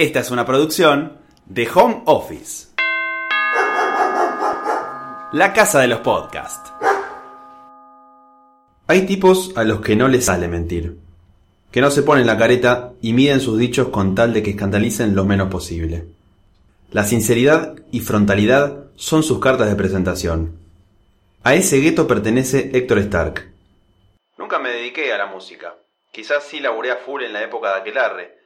Esta es una producción de Home Office. La casa de los podcasts. Hay tipos a los que no les sale mentir, que no se ponen la careta y miden sus dichos con tal de que escandalicen lo menos posible. La sinceridad y frontalidad son sus cartas de presentación. A ese gueto pertenece Héctor Stark. Nunca me dediqué a la música. Quizás sí laburé a full en la época de aquelarre,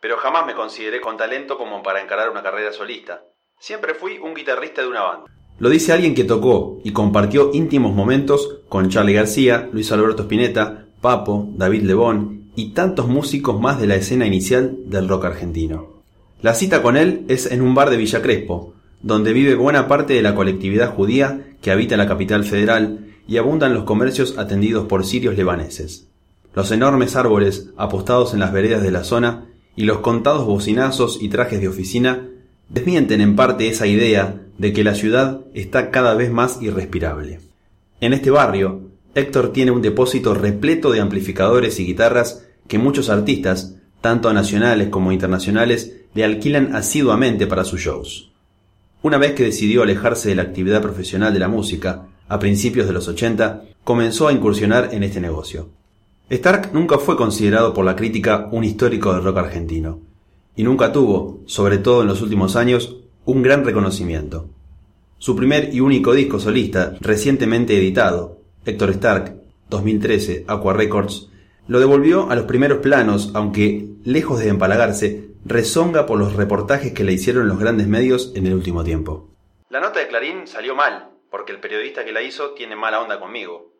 pero jamás me consideré con talento como para encarar una carrera solista. Siempre fui un guitarrista de una banda. Lo dice alguien que tocó y compartió íntimos momentos con Charlie García, Luis Alberto Spinetta, Papo, David Lebón y tantos músicos más de la escena inicial del rock argentino. La cita con él es en un bar de Villa Crespo, donde vive buena parte de la colectividad judía que habita la capital federal y abundan los comercios atendidos por sirios lebaneses. Los enormes árboles apostados en las veredas de la zona y los contados bocinazos y trajes de oficina desmienten en parte esa idea de que la ciudad está cada vez más irrespirable. En este barrio, Héctor tiene un depósito repleto de amplificadores y guitarras que muchos artistas, tanto nacionales como internacionales, le alquilan asiduamente para sus shows. Una vez que decidió alejarse de la actividad profesional de la música, a principios de los 80, comenzó a incursionar en este negocio. Stark nunca fue considerado por la crítica un histórico del rock argentino, y nunca tuvo, sobre todo en los últimos años, un gran reconocimiento. Su primer y único disco solista, recientemente editado, Héctor Stark, 2013, Aqua Records, lo devolvió a los primeros planos, aunque, lejos de empalagarse, rezonga por los reportajes que le hicieron los grandes medios en el último tiempo. La nota de Clarín salió mal, porque el periodista que la hizo tiene mala onda conmigo.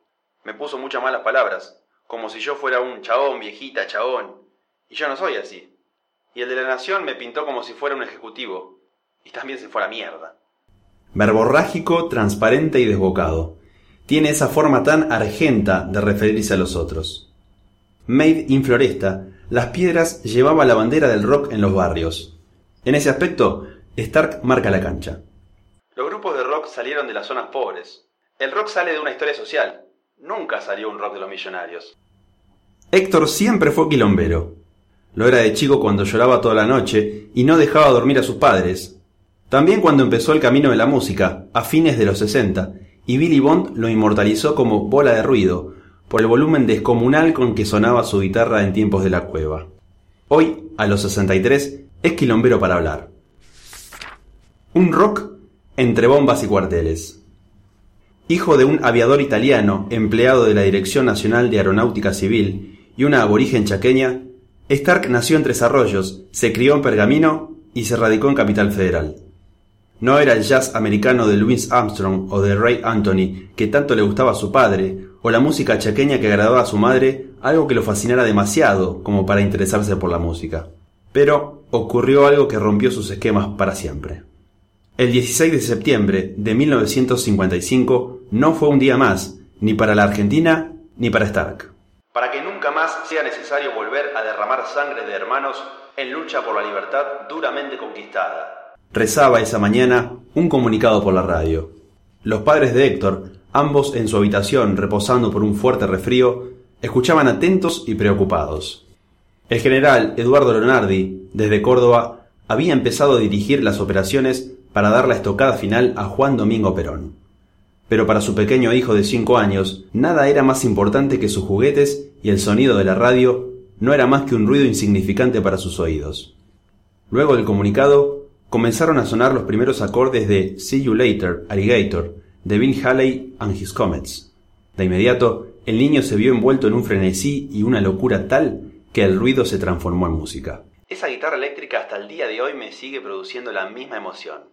Me puso muchas malas palabras, como si yo fuera un chabón, viejita, chabón. Y yo no soy así. Y el de la Nación me pintó como si fuera un ejecutivo. Y también se fue a la mierda. Verborrágico, transparente y desbocado. Tiene esa forma tan argenta de referirse a los otros. Made in Floresta, las piedras llevaba la bandera del rock en los barrios. En ese aspecto, Stark marca la cancha. Los grupos de rock salieron de las zonas pobres. El rock sale de una historia social. Nunca salió un rock de los millonarios. Héctor siempre fue quilombero. Lo era de chico cuando lloraba toda la noche y no dejaba dormir a sus padres. También cuando empezó el camino de la música, a fines de los 60, y Billy Bond lo inmortalizó como bola de ruido, por el volumen descomunal con que sonaba su guitarra en tiempos de la cueva. Hoy, a los 63, es quilombero para hablar. Un rock entre bombas y cuarteles. Hijo de un aviador italiano, empleado de la Dirección Nacional de Aeronáutica Civil, y una aborigen chaqueña, Stark nació en Tres Arroyos, se crió en Pergamino y se radicó en Capital Federal. No era el jazz americano de Louis Armstrong o de Ray Anthony que tanto le gustaba a su padre, o la música chaqueña que agradaba a su madre, algo que lo fascinara demasiado como para interesarse por la música. Pero ocurrió algo que rompió sus esquemas para siempre. El 16 de septiembre de 1955 no fue un día más, ni para la Argentina ni para Stark para que nunca más sea necesario volver a derramar sangre de hermanos en lucha por la libertad duramente conquistada. Rezaba esa mañana un comunicado por la radio. Los padres de Héctor, ambos en su habitación reposando por un fuerte resfrío, escuchaban atentos y preocupados. El general Eduardo Leonardi, desde Córdoba, había empezado a dirigir las operaciones para dar la estocada final a Juan Domingo Perón. Pero para su pequeño hijo de cinco años, nada era más importante que sus juguetes y el sonido de la radio no era más que un ruido insignificante para sus oídos. Luego del comunicado, comenzaron a sonar los primeros acordes de See You Later, Alligator, de Bill Haley and His Comets. De inmediato, el niño se vio envuelto en un frenesí y una locura tal que el ruido se transformó en música. Esa guitarra eléctrica hasta el día de hoy me sigue produciendo la misma emoción.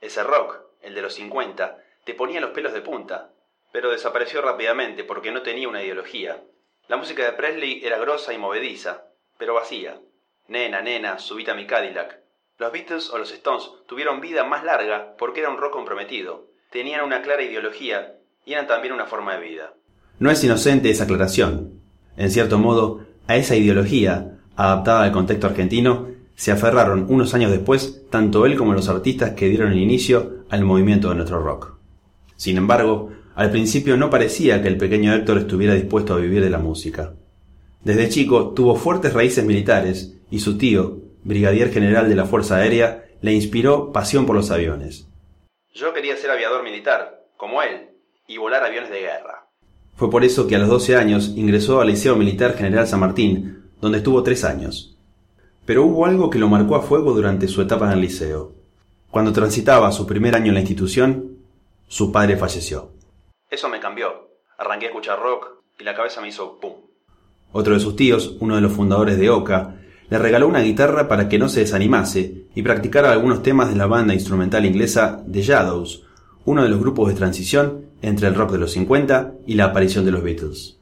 Ese rock, el de los 50, te ponía los pelos de punta, pero desapareció rápidamente porque no tenía una ideología. La música de Presley era grosa y movediza, pero vacía. Nena, nena, subita mi Cadillac. Los Beatles o los Stones tuvieron vida más larga porque era un rock comprometido, tenían una clara ideología y eran también una forma de vida. No es inocente esa aclaración. En cierto modo, a esa ideología, adaptada al contexto argentino, se aferraron unos años después tanto él como los artistas que dieron el inicio al movimiento de nuestro rock. Sin embargo, al principio no parecía que el pequeño Héctor estuviera dispuesto a vivir de la música. Desde chico tuvo fuertes raíces militares y su tío, brigadier general de la Fuerza Aérea, le inspiró pasión por los aviones. Yo quería ser aviador militar, como él, y volar aviones de guerra. Fue por eso que a los 12 años ingresó al Liceo Militar General San Martín, donde estuvo tres años. Pero hubo algo que lo marcó a fuego durante su etapa en el liceo. Cuando transitaba su primer año en la institución, su padre falleció. Eso me cambió. Arranqué a escuchar rock y la cabeza me hizo pum. Otro de sus tíos, uno de los fundadores de Oka, le regaló una guitarra para que no se desanimase y practicara algunos temas de la banda instrumental inglesa The Shadows, uno de los grupos de transición entre el rock de los 50 y la aparición de los Beatles.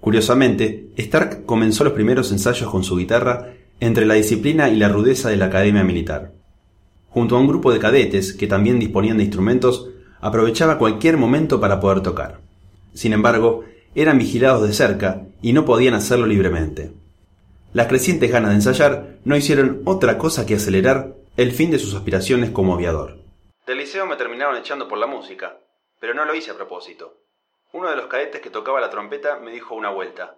Curiosamente, Stark comenzó los primeros ensayos con su guitarra entre la disciplina y la rudeza de la academia militar. Junto a un grupo de cadetes que también disponían de instrumentos, aprovechaba cualquier momento para poder tocar. Sin embargo, eran vigilados de cerca y no podían hacerlo libremente. Las crecientes ganas de ensayar no hicieron otra cosa que acelerar el fin de sus aspiraciones como aviador. Del liceo me terminaron echando por la música, pero no lo hice a propósito. Uno de los cadetes que tocaba la trompeta me dijo una vuelta.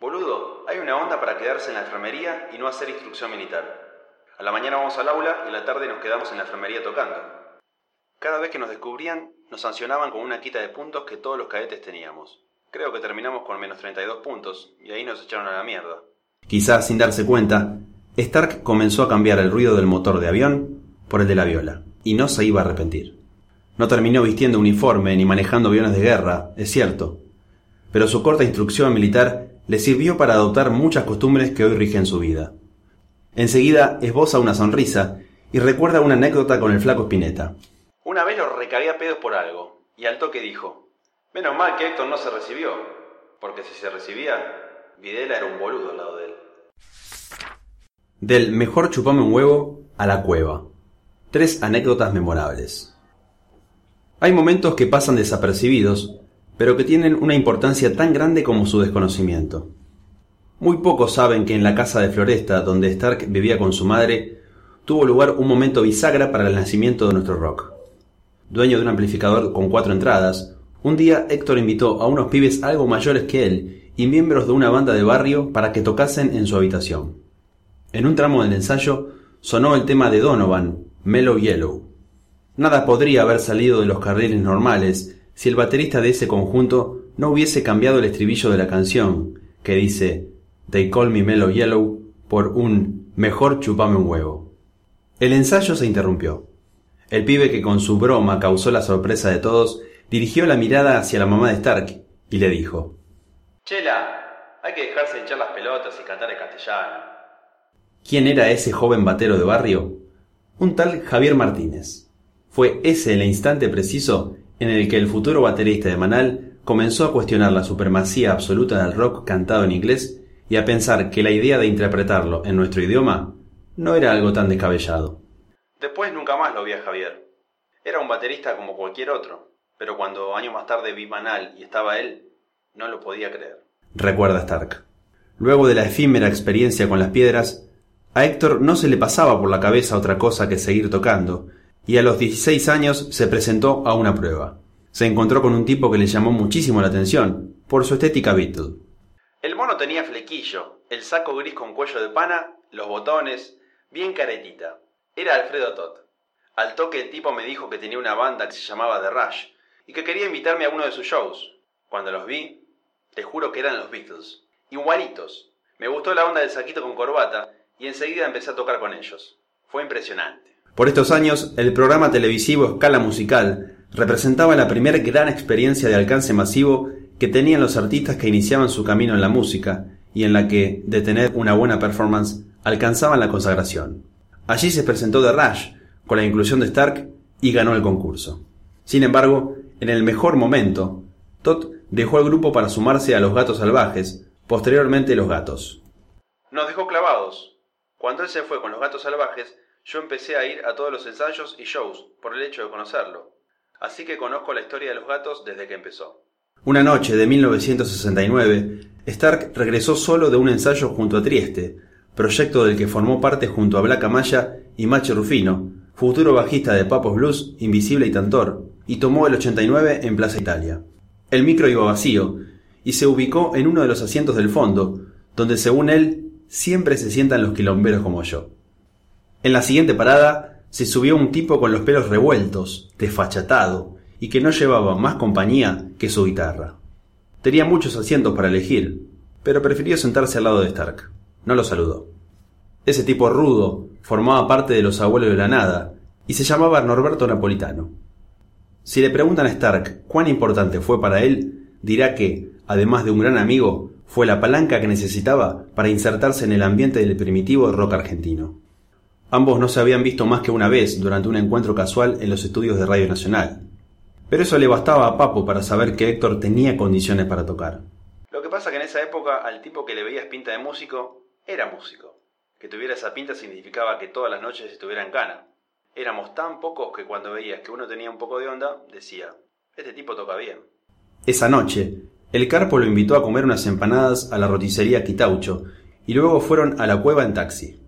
Boludo, hay una onda para quedarse en la enfermería y no hacer instrucción militar. A la mañana vamos al aula y a la tarde nos quedamos en la enfermería tocando. Cada vez que nos descubrían, nos sancionaban con una quita de puntos que todos los cadetes teníamos. Creo que terminamos con menos 32 puntos y ahí nos echaron a la mierda. Quizás sin darse cuenta, Stark comenzó a cambiar el ruido del motor de avión por el de la viola, y no se iba a arrepentir. No terminó vistiendo uniforme ni manejando aviones de guerra, es cierto, pero su corta instrucción militar le sirvió para adoptar muchas costumbres que hoy rigen su vida. Enseguida esboza una sonrisa y recuerda una anécdota con el flaco Spinetta. Una vez lo recagué a pedos por algo, y al toque dijo, menos mal que Héctor no se recibió, porque si se recibía, Videla era un boludo al lado de él. Del mejor chupame un huevo a la cueva. Tres anécdotas memorables. Hay momentos que pasan desapercibidos, pero que tienen una importancia tan grande como su desconocimiento. Muy pocos saben que en la casa de Floresta, donde Stark vivía con su madre, tuvo lugar un momento bisagra para el nacimiento de nuestro rock. Dueño de un amplificador con cuatro entradas, un día Héctor invitó a unos pibes algo mayores que él y miembros de una banda de barrio para que tocasen en su habitación. En un tramo del ensayo sonó el tema de Donovan, Mellow Yellow. Nada podría haber salido de los carriles normales si el baterista de ese conjunto no hubiese cambiado el estribillo de la canción, que dice They call me Mellow Yellow, por un mejor chupame un huevo. El ensayo se interrumpió. El pibe que con su broma causó la sorpresa de todos dirigió la mirada hacia la mamá de Stark y le dijo Chela, hay que dejarse de echar las pelotas y cantar en castellano. ¿Quién era ese joven batero de barrio? Un tal Javier Martínez. Fue ese el instante preciso en el que el futuro baterista de Manal comenzó a cuestionar la supremacía absoluta del rock cantado en inglés y a pensar que la idea de interpretarlo en nuestro idioma no era algo tan descabellado. Después nunca más lo vi a Javier. Era un baterista como cualquier otro, pero cuando años más tarde vi Manal y estaba él, no lo podía creer. Recuerda Stark. Luego de la efímera experiencia con las piedras, a Héctor no se le pasaba por la cabeza otra cosa que seguir tocando, y a los 16 años se presentó a una prueba. Se encontró con un tipo que le llamó muchísimo la atención, por su estética Beatle. El mono tenía flequillo, el saco gris con cuello de pana, los botones, bien caretita. Era Alfredo Todd. Al toque el tipo me dijo que tenía una banda que se llamaba The Rush y que quería invitarme a uno de sus shows. Cuando los vi, te juro que eran los Beatles. Igualitos. Me gustó la onda del saquito con corbata y enseguida empecé a tocar con ellos. Fue impresionante. Por estos años, el programa televisivo Escala Musical representaba la primera gran experiencia de alcance masivo que tenían los artistas que iniciaban su camino en la música y en la que, de tener una buena performance, alcanzaban la consagración. Allí se presentó The Rush, con la inclusión de Stark, y ganó el concurso. Sin embargo, en el mejor momento, Todd dejó el grupo para sumarse a los Gatos Salvajes, posteriormente los Gatos. Nos dejó clavados. Cuando él se fue con los Gatos Salvajes, yo empecé a ir a todos los ensayos y shows por el hecho de conocerlo. Así que conozco la historia de los gatos desde que empezó. Una noche de 1969, Stark regresó solo de un ensayo junto a Trieste, proyecto del que formó parte junto a Black Amaya y Macho Rufino, futuro bajista de Papos Blues, Invisible y Tantor, y tomó el 89 en Plaza Italia. El micro iba vacío, y se ubicó en uno de los asientos del fondo, donde según él siempre se sientan los quilomberos como yo. En la siguiente parada se subió un tipo con los pelos revueltos, desfachatado, y que no llevaba más compañía que su guitarra. Tenía muchos asientos para elegir, pero prefirió sentarse al lado de Stark. No lo saludó. Ese tipo rudo formaba parte de los abuelos de la nada y se llamaba Norberto Napolitano. Si le preguntan a Stark cuán importante fue para él, dirá que, además de un gran amigo, fue la palanca que necesitaba para insertarse en el ambiente del primitivo rock argentino. Ambos no se habían visto más que una vez durante un encuentro casual en los estudios de Radio Nacional. Pero eso le bastaba a Papo para saber que Héctor tenía condiciones para tocar. Lo que pasa que en esa época al tipo que le veías pinta de músico, era músico. Que tuviera esa pinta significaba que todas las noches estuviera en cana. Éramos tan pocos que cuando veías que uno tenía un poco de onda, decía, este tipo toca bien. Esa noche, el Carpo lo invitó a comer unas empanadas a la roticería Quitaucho y luego fueron a la cueva en taxi.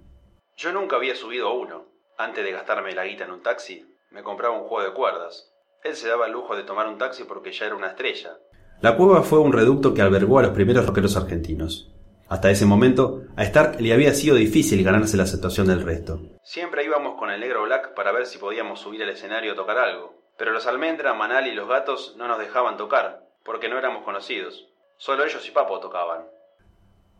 Yo nunca había subido a uno. Antes de gastarme la guita en un taxi, me compraba un juego de cuerdas. Él se daba el lujo de tomar un taxi porque ya era una estrella. La cueva fue un reducto que albergó a los primeros rockeros argentinos. Hasta ese momento, a Stark le había sido difícil ganarse la aceptación del resto. Siempre íbamos con el negro Black para ver si podíamos subir al escenario a tocar algo. Pero los almendra, Manal y los gatos no nos dejaban tocar, porque no éramos conocidos. Solo ellos y Papo tocaban.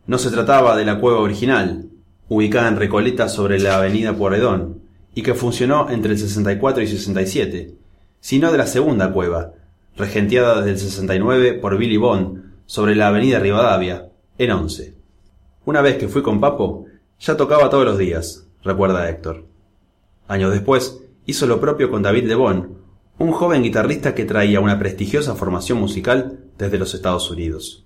No se trataba de la cueva original, ubicada en Recoleta sobre la avenida Pueyrredón, y que funcionó entre el 64 y 67, sino de la segunda cueva, regenteada desde el 69 por Billy Bond, sobre la avenida Rivadavia, en 11. Una vez que fui con Papo, ya tocaba todos los días, recuerda Héctor. Años después, hizo lo propio con David Lebón, un joven guitarrista que traía una prestigiosa formación musical desde los Estados Unidos.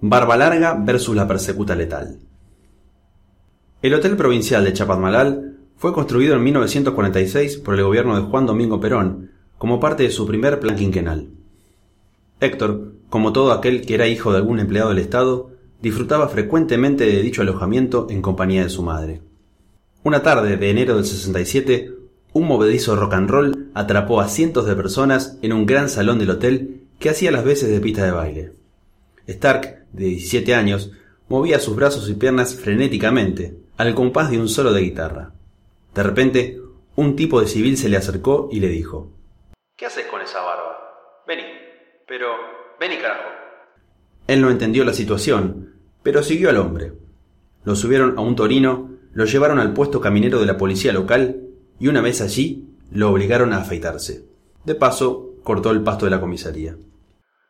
Barba Larga versus la persecuta letal. El Hotel Provincial de Chapadmalal fue construido en 1946 por el gobierno de Juan Domingo Perón como parte de su primer plan quinquenal. Héctor, como todo aquel que era hijo de algún empleado del Estado, disfrutaba frecuentemente de dicho alojamiento en compañía de su madre. Una tarde de enero del 67, un movedizo rock and roll atrapó a cientos de personas en un gran salón del hotel que hacía las veces de pista de baile. Stark, de 17 años, movía sus brazos y piernas frenéticamente, al compás de un solo de guitarra. De repente, un tipo de civil se le acercó y le dijo ¿Qué haces con esa barba? Vení, pero... Vení, carajo. Él no entendió la situación, pero siguió al hombre. Lo subieron a un torino, lo llevaron al puesto caminero de la policía local y una vez allí lo obligaron a afeitarse. De paso, cortó el pasto de la comisaría.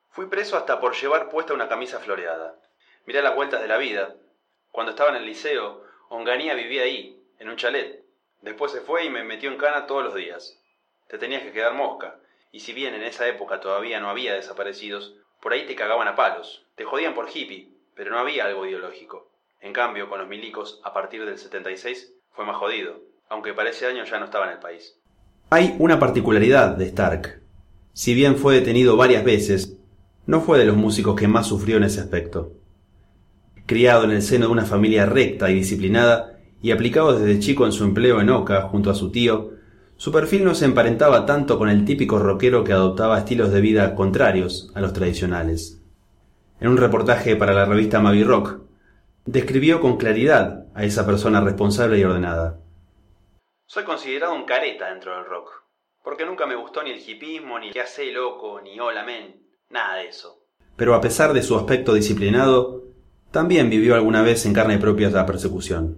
Fui preso hasta por llevar puesta una camisa floreada. Mirá las vueltas de la vida. Cuando estaba en el liceo, Onganía vivía ahí, en un chalet. Después se fue y me metió en cana todos los días. Te tenías que quedar mosca. Y si bien en esa época todavía no había desaparecidos, por ahí te cagaban a palos. Te jodían por hippie, pero no había algo ideológico. En cambio, con los milicos, a partir del 76, fue más jodido aunque para ese año ya no estaba en el país. Hay una particularidad de Stark. Si bien fue detenido varias veces, no fue de los músicos que más sufrió en ese aspecto. Criado en el seno de una familia recta y disciplinada, y aplicado desde chico en su empleo en Oca junto a su tío, su perfil no se emparentaba tanto con el típico rockero que adoptaba estilos de vida contrarios a los tradicionales. En un reportaje para la revista Mavi Rock, describió con claridad a esa persona responsable y ordenada. Soy considerado un careta dentro del rock, porque nunca me gustó ni el hipismo, ni que hace loco, ni hola men, nada de eso. Pero a pesar de su aspecto disciplinado, también vivió alguna vez en carne propia la persecución.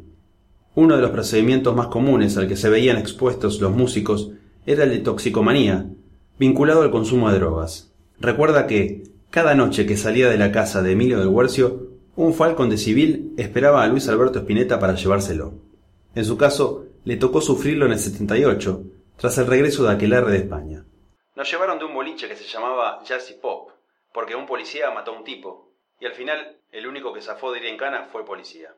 Uno de los procedimientos más comunes al que se veían expuestos los músicos era el de toxicomanía, vinculado al consumo de drogas. Recuerda que, cada noche que salía de la casa de Emilio del Huercio, un falcón de civil esperaba a Luis Alberto Spinetta para llevárselo. En su caso, le tocó sufrirlo en el 78, tras el regreso de Aquelarre de España. Nos llevaron de un boliche que se llamaba Jazzy Pop, porque un policía mató a un tipo, y al final el único que zafó de ir en cana fue el policía.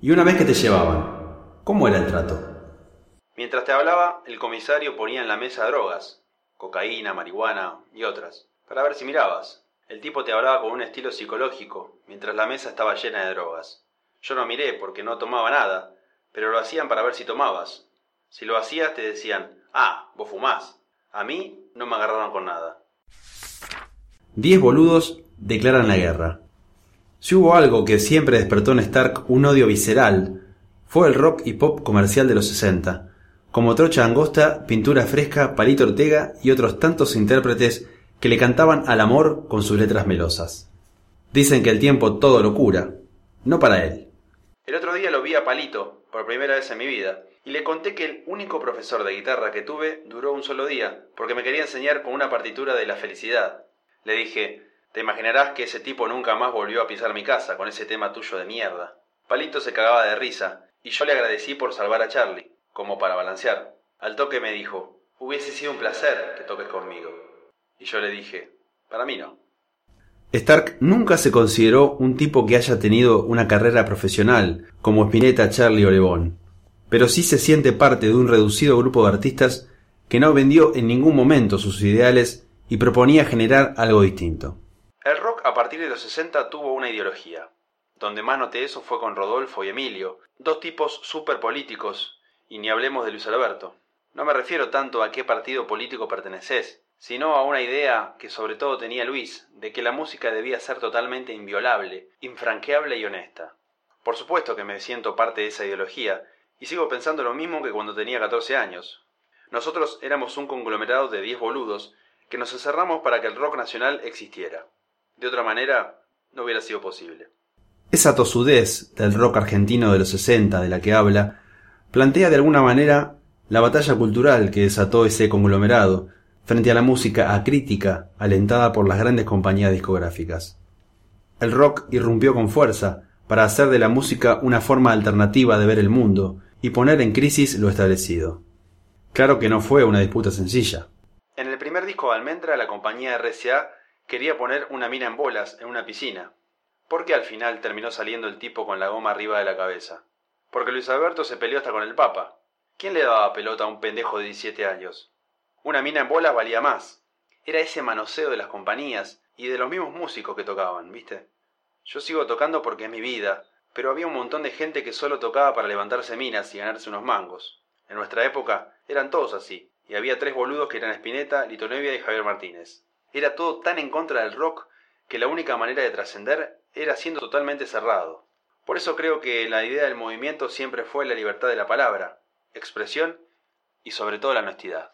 Y una vez que te llevaban, ¿cómo era el trato? Mientras te hablaba, el comisario ponía en la mesa drogas, cocaína, marihuana y otras, para ver si mirabas. El tipo te hablaba con un estilo psicológico, mientras la mesa estaba llena de drogas. Yo no miré porque no tomaba nada, pero lo hacían para ver si tomabas. Si lo hacías te decían, ah, vos fumás. A mí no me agarraron con nada. Diez boludos declaran la guerra. Si hubo algo que siempre despertó en Stark un odio visceral, Fue el rock y pop comercial de los 60, como Trocha Angosta, Pintura Fresca, Palito Ortega y otros tantos intérpretes que le cantaban al amor con sus letras melosas. Dicen que el tiempo todo lo cura, no para él. El otro día lo vi a Palito, por primera vez en mi vida, y le conté que el único profesor de guitarra que tuve duró un solo día, porque me quería enseñar con una partitura de la felicidad. Le dije, te imaginarás que ese tipo nunca más volvió a pisar mi casa con ese tema tuyo de mierda. Palito se cagaba de risa, y yo le agradecí por salvar a Charlie, como para balancear. Al toque me dijo, hubiese sido un placer que toques conmigo. Y yo le dije, para mí no. Stark nunca se consideró un tipo que haya tenido una carrera profesional, como Spinetta, Charlie o Lebón, pero sí se siente parte de un reducido grupo de artistas que no vendió en ningún momento sus ideales y proponía generar algo distinto. El rock a partir de los 60 tuvo una ideología. Donde más noté eso fue con Rodolfo y Emilio, dos tipos súper políticos, y ni hablemos de Luis Alberto. No me refiero tanto a qué partido político perteneces, sino a una idea que sobre todo tenía Luis, de que la música debía ser totalmente inviolable, infranqueable y honesta. Por supuesto que me siento parte de esa ideología, y sigo pensando lo mismo que cuando tenía 14 años. Nosotros éramos un conglomerado de 10 boludos que nos encerramos para que el rock nacional existiera. De otra manera, no hubiera sido posible. Esa tosudez del rock argentino de los 60 de la que habla, plantea de alguna manera la batalla cultural que desató ese conglomerado, frente a la música acrítica alentada por las grandes compañías discográficas. El rock irrumpió con fuerza para hacer de la música una forma alternativa de ver el mundo y poner en crisis lo establecido. Claro que no fue una disputa sencilla. En el primer disco de Almendra, la compañía RCA quería poner una mina en bolas en una piscina. ¿Por qué al final terminó saliendo el tipo con la goma arriba de la cabeza? Porque Luis Alberto se peleó hasta con el Papa. ¿Quién le daba pelota a un pendejo de 17 años? Una mina en bolas valía más. Era ese manoseo de las compañías y de los mismos músicos que tocaban, ¿viste? Yo sigo tocando porque es mi vida, pero había un montón de gente que solo tocaba para levantarse minas y ganarse unos mangos. En nuestra época eran todos así, y había tres boludos que eran Spinetta, Lito Nevia y Javier Martínez. Era todo tan en contra del rock que la única manera de trascender era siendo totalmente cerrado. Por eso creo que la idea del movimiento siempre fue la libertad de la palabra, expresión y sobre todo la honestidad.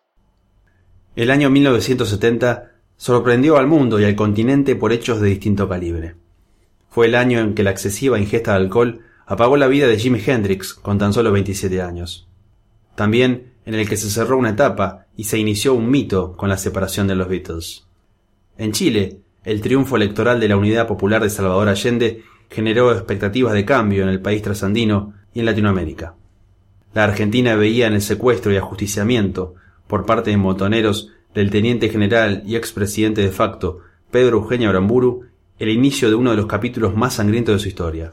El año 1970 sorprendió al mundo y al continente por hechos de distinto calibre. Fue el año en que la excesiva ingesta de alcohol apagó la vida de Jimi Hendrix con tan solo 27 años. También en el que se cerró una etapa y se inició un mito con la separación de los Beatles. En Chile, el triunfo electoral de la Unidad Popular de Salvador Allende generó expectativas de cambio en el país trasandino y en Latinoamérica. La Argentina veía en el secuestro y ajusticiamiento por parte de motoneros del teniente general y expresidente de facto Pedro Eugenio Aramburu el inicio de uno de los capítulos más sangrientos de su historia.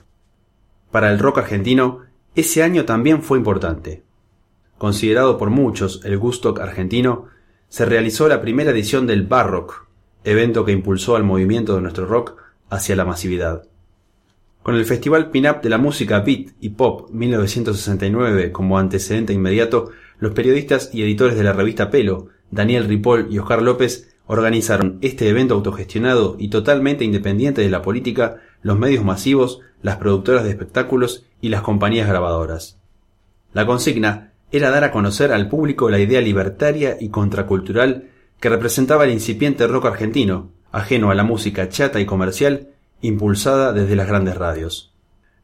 Para el rock argentino, ese año también fue importante. Considerado por muchos el Gustock argentino, se realizó la primera edición del Barrock, evento que impulsó al movimiento de nuestro rock hacia la masividad. Con el Festival Pin-Up de la música Beat y Pop 1969 como antecedente inmediato, los periodistas y editores de la revista Pelo, Daniel Ripoll y Oscar López, organizaron este evento autogestionado y totalmente independiente de la política, los medios masivos, las productoras de espectáculos y las compañías grabadoras. La consigna era dar a conocer al público la idea libertaria y contracultural que representaba el incipiente rock argentino, ajeno a la música chata y comercial, impulsada desde las grandes radios.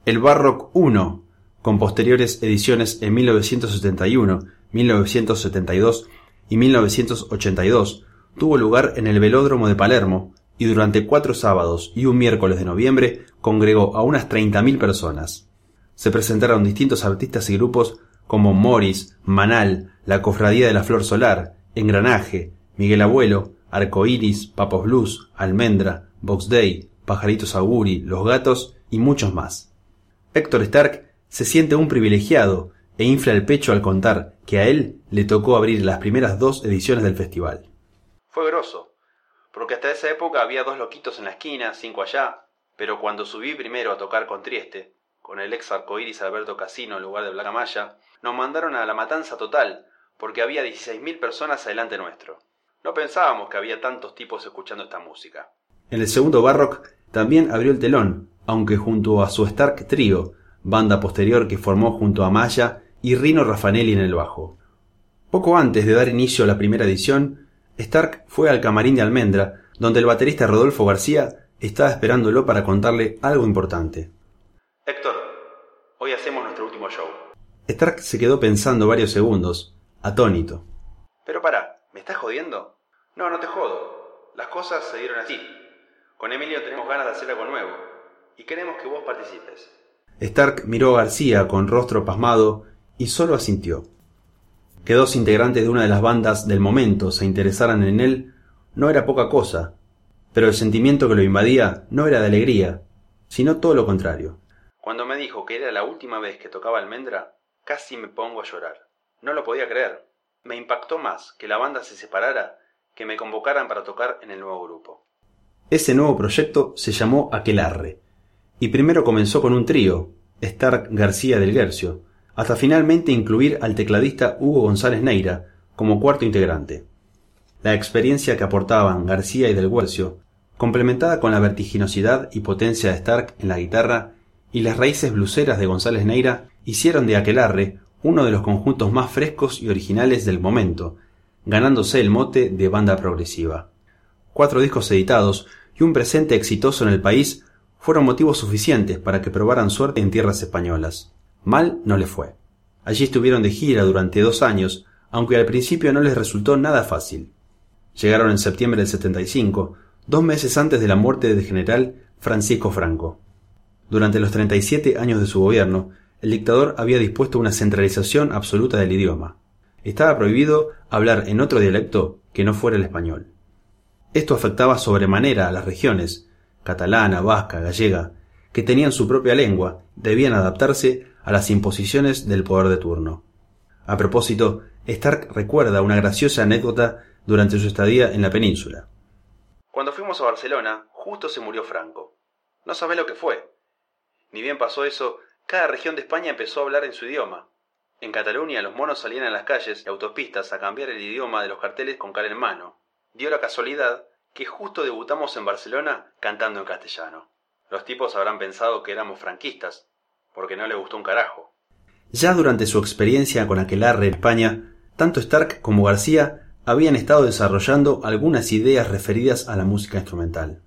El Barrock 1, con posteriores ediciones en 1971, 1972 y 1982, tuvo lugar en el Velódromo de Palermo y durante cuatro sábados y un miércoles de noviembre congregó a unas 30.000 personas. Se presentaron distintos artistas y grupos como Morris, Manal, La Cofradía de la Flor Solar, Engranaje, Miguel Abuelo, Arcoiris, Papos Blues, Almendra, Box Day, Pajaritos Auguri, Los Gatos y muchos más. Héctor Stark se siente un privilegiado e infla el pecho al contar que a él le tocó abrir las primeras dos ediciones del festival. Fue grosso, porque hasta esa época había dos loquitos en la esquina, cinco allá, pero cuando subí primero a tocar con Trieste, con el ex arcoíris Alberto Casino en lugar de Blacamaya, nos mandaron a la matanza total, porque había 16.000 personas adelante nuestro. No pensábamos que había tantos tipos escuchando esta música. En el segundo Barrock también abrió el telón, aunque junto a su Stark Trio, banda posterior que formó junto a Maya y Rino Raffanelli en el bajo. Poco antes de dar inicio a la primera edición, Stark fue al camarín de Almendra, donde el baterista Rodolfo García estaba esperándolo para contarle algo importante. Héctor, hoy hacemos nuestro último show. Stark se quedó pensando varios segundos, atónito. Pero para, ¿me estás jodiendo? No, no te jodo. Las cosas se dieron así. Con Emilio tenemos ganas de hacer algo nuevo y queremos que vos participes. Stark miró a García con rostro pasmado y solo asintió. Que dos integrantes de una de las bandas del momento se interesaran en él no era poca cosa, pero el sentimiento que lo invadía no era de alegría, sino todo lo contrario. Cuando me dijo que era la última vez que tocaba almendra, casi me pongo a llorar. No lo podía creer. Me impactó más que la banda se separara que me convocaran para tocar en el nuevo grupo. Ese nuevo proyecto se llamó Aquelarre, y primero comenzó con un trío, Stark García del Guercio, hasta finalmente incluir al tecladista Hugo González Neira como cuarto integrante. La experiencia que aportaban García y del Guercio, complementada con la vertiginosidad y potencia de Stark en la guitarra y las raíces bluseras de González Neira, hicieron de Aquelarre uno de los conjuntos más frescos y originales del momento, ganándose el mote de banda progresiva. Cuatro discos editados y un presente exitoso en el país fueron motivos suficientes para que probaran suerte en tierras españolas. Mal no le fue. Allí estuvieron de gira durante dos años, aunque al principio no les resultó nada fácil. Llegaron en septiembre del 75, dos meses antes de la muerte del general Francisco Franco. Durante los 37 años de su gobierno, el dictador había dispuesto una centralización absoluta del idioma. Estaba prohibido hablar en otro dialecto que no fuera el español. Esto afectaba sobremanera a las regiones, catalana, vasca, gallega, que tenían su propia lengua, debían adaptarse a las imposiciones del poder de turno. A propósito, Stark recuerda una graciosa anécdota durante su estadía en la península. Cuando fuimos a Barcelona, justo se murió Franco. No sabés lo que fue. Ni bien pasó eso, cada región de España empezó a hablar en su idioma. En Cataluña los monos salían a las calles y autopistas a cambiar el idioma de los carteles con cara en mano. Dio la casualidad que justo debutamos en Barcelona cantando en castellano. Los tipos habrán pensado que éramos franquistas, porque no les gustó un carajo. Ya durante su experiencia con Aquelarre en España, tanto Stark como García habían estado desarrollando algunas ideas referidas a la música instrumental.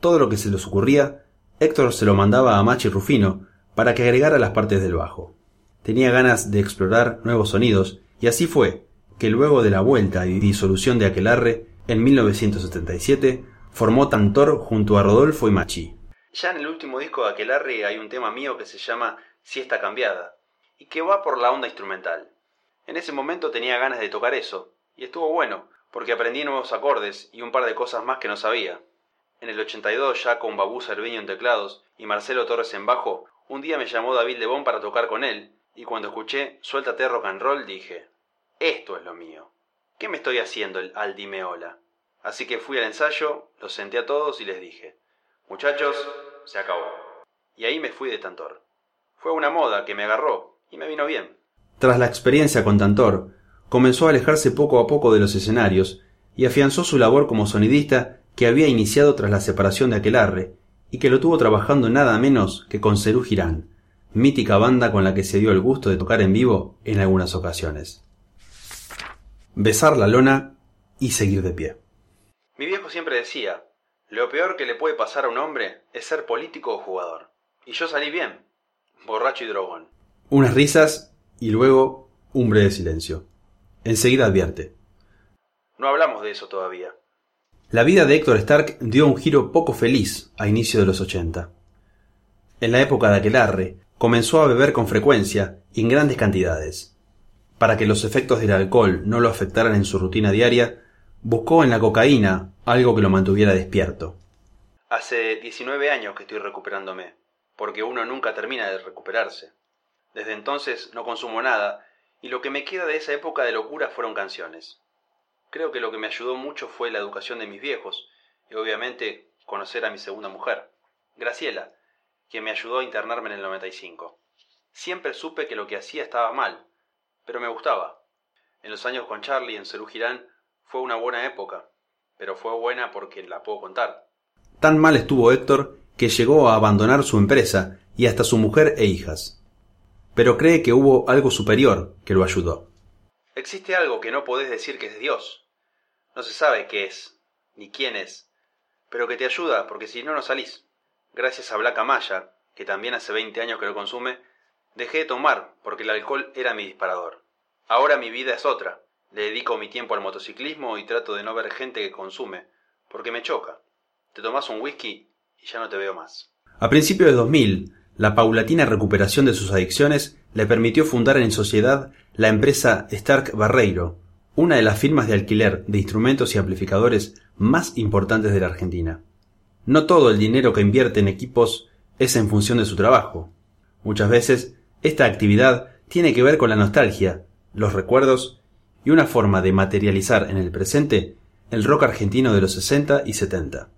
Todo lo que se les ocurría, Héctor se lo mandaba a Machi Rufino para que agregara las partes del bajo. Tenía ganas de explorar nuevos sonidos, y así fue que luego de la vuelta y disolución de Aquelarre, en 1977, formó Tantor junto a Rodolfo y Machi. Ya en el último disco de Aquelarre hay un tema mío que se llama Siesta Cambiada, y que va por la onda instrumental. En ese momento tenía ganas de tocar eso, y estuvo bueno, porque aprendí nuevos acordes y un par de cosas más que no sabía. En el 82, ya con Babú Cerviño en teclados y Marcelo Torres en bajo, un día me llamó David Lebón para tocar con él, y cuando escuché Suéltate rock and roll dije, esto es lo mío. ¿Qué me estoy haciendo el Aldimeola? Así que fui al ensayo, los senté a todos y les dije, muchachos, se acabó. Y ahí me fui de Tantor. Fue una moda que me agarró y me vino bien. Tras la experiencia con Tantor, comenzó a alejarse poco a poco de los escenarios y afianzó su labor como sonidista que había iniciado tras la separación de Aquelarre y que lo tuvo trabajando nada menos que con Cerú Girán, mítica banda con la que se dio el gusto de tocar en vivo en algunas ocasiones. Besar la lona y seguir de pie. Mi viejo siempre decía, lo peor que le puede pasar a un hombre es ser político o jugador. Y yo salí bien, borracho y drogón. Unas risas y luego un breve silencio. Enseguida advierte. No hablamos de eso todavía. La vida de Héctor Stark dio un giro poco feliz a inicio de los 80. En la época de Aquelarre, comenzó a beber con frecuencia y en grandes cantidades. Para que los efectos del alcohol no lo afectaran en su rutina diaria, buscó en la cocaína algo que lo mantuviera despierto. Hace 19 años que estoy recuperándome, porque uno nunca termina de recuperarse. Desde entonces no consumo nada y lo que me queda de esa época de locura fueron canciones. Creo que lo que me ayudó mucho fue la educación de mis viejos y obviamente conocer a mi segunda mujer, Graciela, que me ayudó a internarme en el 95. Siempre supe que lo que hacía estaba mal, pero me gustaba. En los años con Charlie en Cerú Girán fue una buena época, pero fue buena porque la puedo contar. Tan mal estuvo Héctor que llegó a abandonar su empresa y hasta su mujer e hijas. Pero cree que hubo algo superior que lo ayudó. Existe algo que no podés decir que es Dios. No se sabe qué es, ni quién es, pero que te ayuda porque si no, no salís. Gracias a Black Amaya, que también hace 20 años que lo consume, dejé de tomar porque el alcohol era mi disparador. Ahora mi vida es otra. Le dedico mi tiempo al motociclismo y trato de no ver gente que consume, porque me choca. Te tomas un whisky y ya no te veo más. A principios de 2000, la paulatina recuperación de sus adicciones le permitió fundar en sociedad la empresa Stark Barreiro, una de las firmas de alquiler de instrumentos y amplificadores más importantes de la Argentina. No todo el dinero que invierte en equipos es en función de su trabajo. Muchas veces, esta actividad tiene que ver con la nostalgia, los recuerdos y una forma de materializar en el presente el rock argentino de los 60 y 70.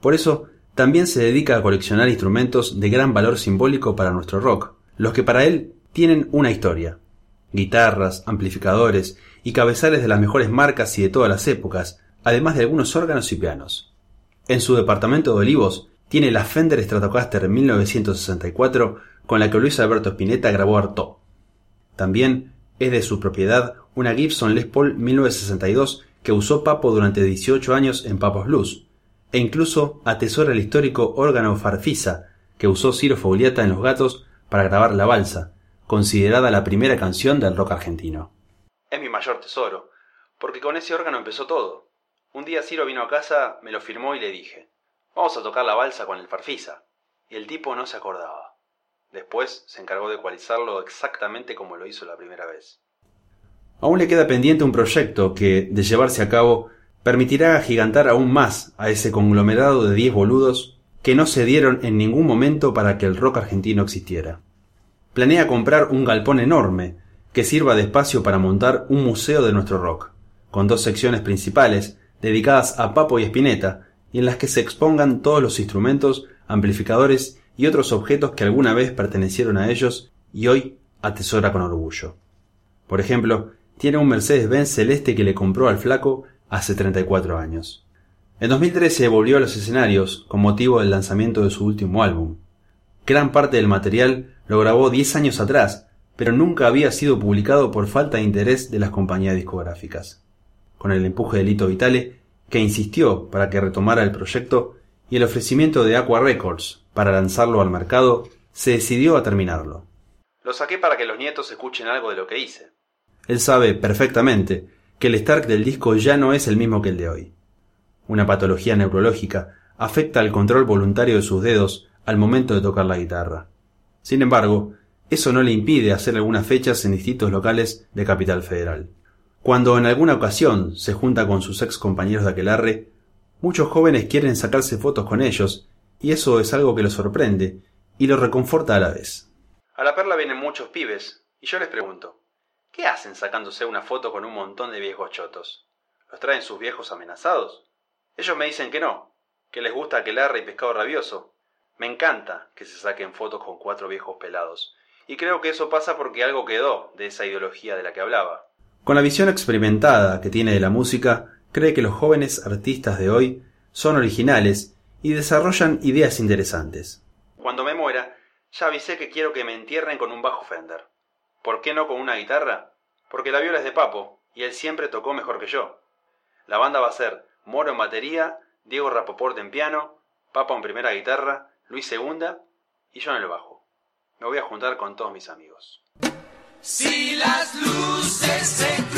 Por eso, también se dedica a coleccionar instrumentos de gran valor simbólico para nuestro rock, los que para él tienen una historia. Guitarras, amplificadores y cabezales de las mejores marcas y de todas las épocas, además de algunos órganos y pianos. En su departamento de Olivos tiene la Fender Stratocaster 1964 con la que Luis Alberto Spinetta grabó Artaud. También es de su propiedad una Gibson Les Paul 1962 que usó Papo durante 18 años en Papos Blues, e incluso atesora el histórico órgano Farfisa que usó Ciro Fogliata en Los Gatos para grabar La Balsa, considerada la primera canción del rock argentino. Es mi mayor tesoro, porque con ese órgano empezó todo. Un día Ciro vino a casa, me lo firmó y le dije, vamos a tocar la balsa con el Farfisa. Y el tipo no se acordaba. Después se encargó de ecualizarlo exactamente como lo hizo la primera vez. Aún le queda pendiente un proyecto que, de llevarse a cabo, permitirá agigantar aún más a ese conglomerado de diez boludos que no se dieron en ningún momento para que el rock argentino existiera. Planea comprar un galpón enorme que sirva de espacio para montar un museo de nuestro rock, con dos secciones principales dedicadas a Papo y Espineta, y en las que se expongan todos los instrumentos, amplificadores y otros objetos que alguna vez pertenecieron a ellos y hoy atesora con orgullo. Por ejemplo, tiene un Mercedes-Benz celeste que le compró al flaco hace 34 años. En 2013 volvió a los escenarios con motivo del lanzamiento de su último álbum. Gran parte del material lo grabó 10 años atrás, pero nunca había sido publicado por falta de interés de las compañías discográficas. Con el empuje de Lito Vitale, que insistió para que retomara el proyecto, y el ofrecimiento de Aqua Records para lanzarlo al mercado, se decidió a terminarlo. Lo saqué para que los nietos escuchen algo de lo que hice. Él sabe perfectamente que el Stark del disco ya no es el mismo que el de hoy. Una patología neurológica afecta al control voluntario de sus dedos al momento de tocar la guitarra. Sin embargo, eso no le impide hacer algunas fechas en distintos locales de Capital Federal. Cuando en alguna ocasión se junta con sus ex compañeros de aquelarre, muchos jóvenes quieren sacarse fotos con ellos, y eso es algo que los sorprende y los reconforta a la vez. A la perla vienen muchos pibes, y yo les pregunto, ¿Qué hacen sacándose una foto con un montón de viejos chotos? ¿Los traen sus viejos amenazados? Ellos me dicen que no, que les gusta aquelarre y pescado rabioso. Me encanta que se saquen fotos con cuatro viejos pelados. Y creo que eso pasa porque algo quedó de esa ideología de la que hablaba. Con la visión experimentada que tiene de la música, cree que los jóvenes artistas de hoy son originales y desarrollan ideas interesantes. Cuando me muera, ya avisé que quiero que me entierren con un bajo Fender. ¿Por qué no con una guitarra? Porque la viola es de Papo, y él siempre tocó mejor que yo. La banda va a ser Moro en batería, Diego Rapoport en piano, Papo en primera guitarra, Luis segunda y yo en el bajo. Me voy a juntar con todos mis amigos. Si las luces se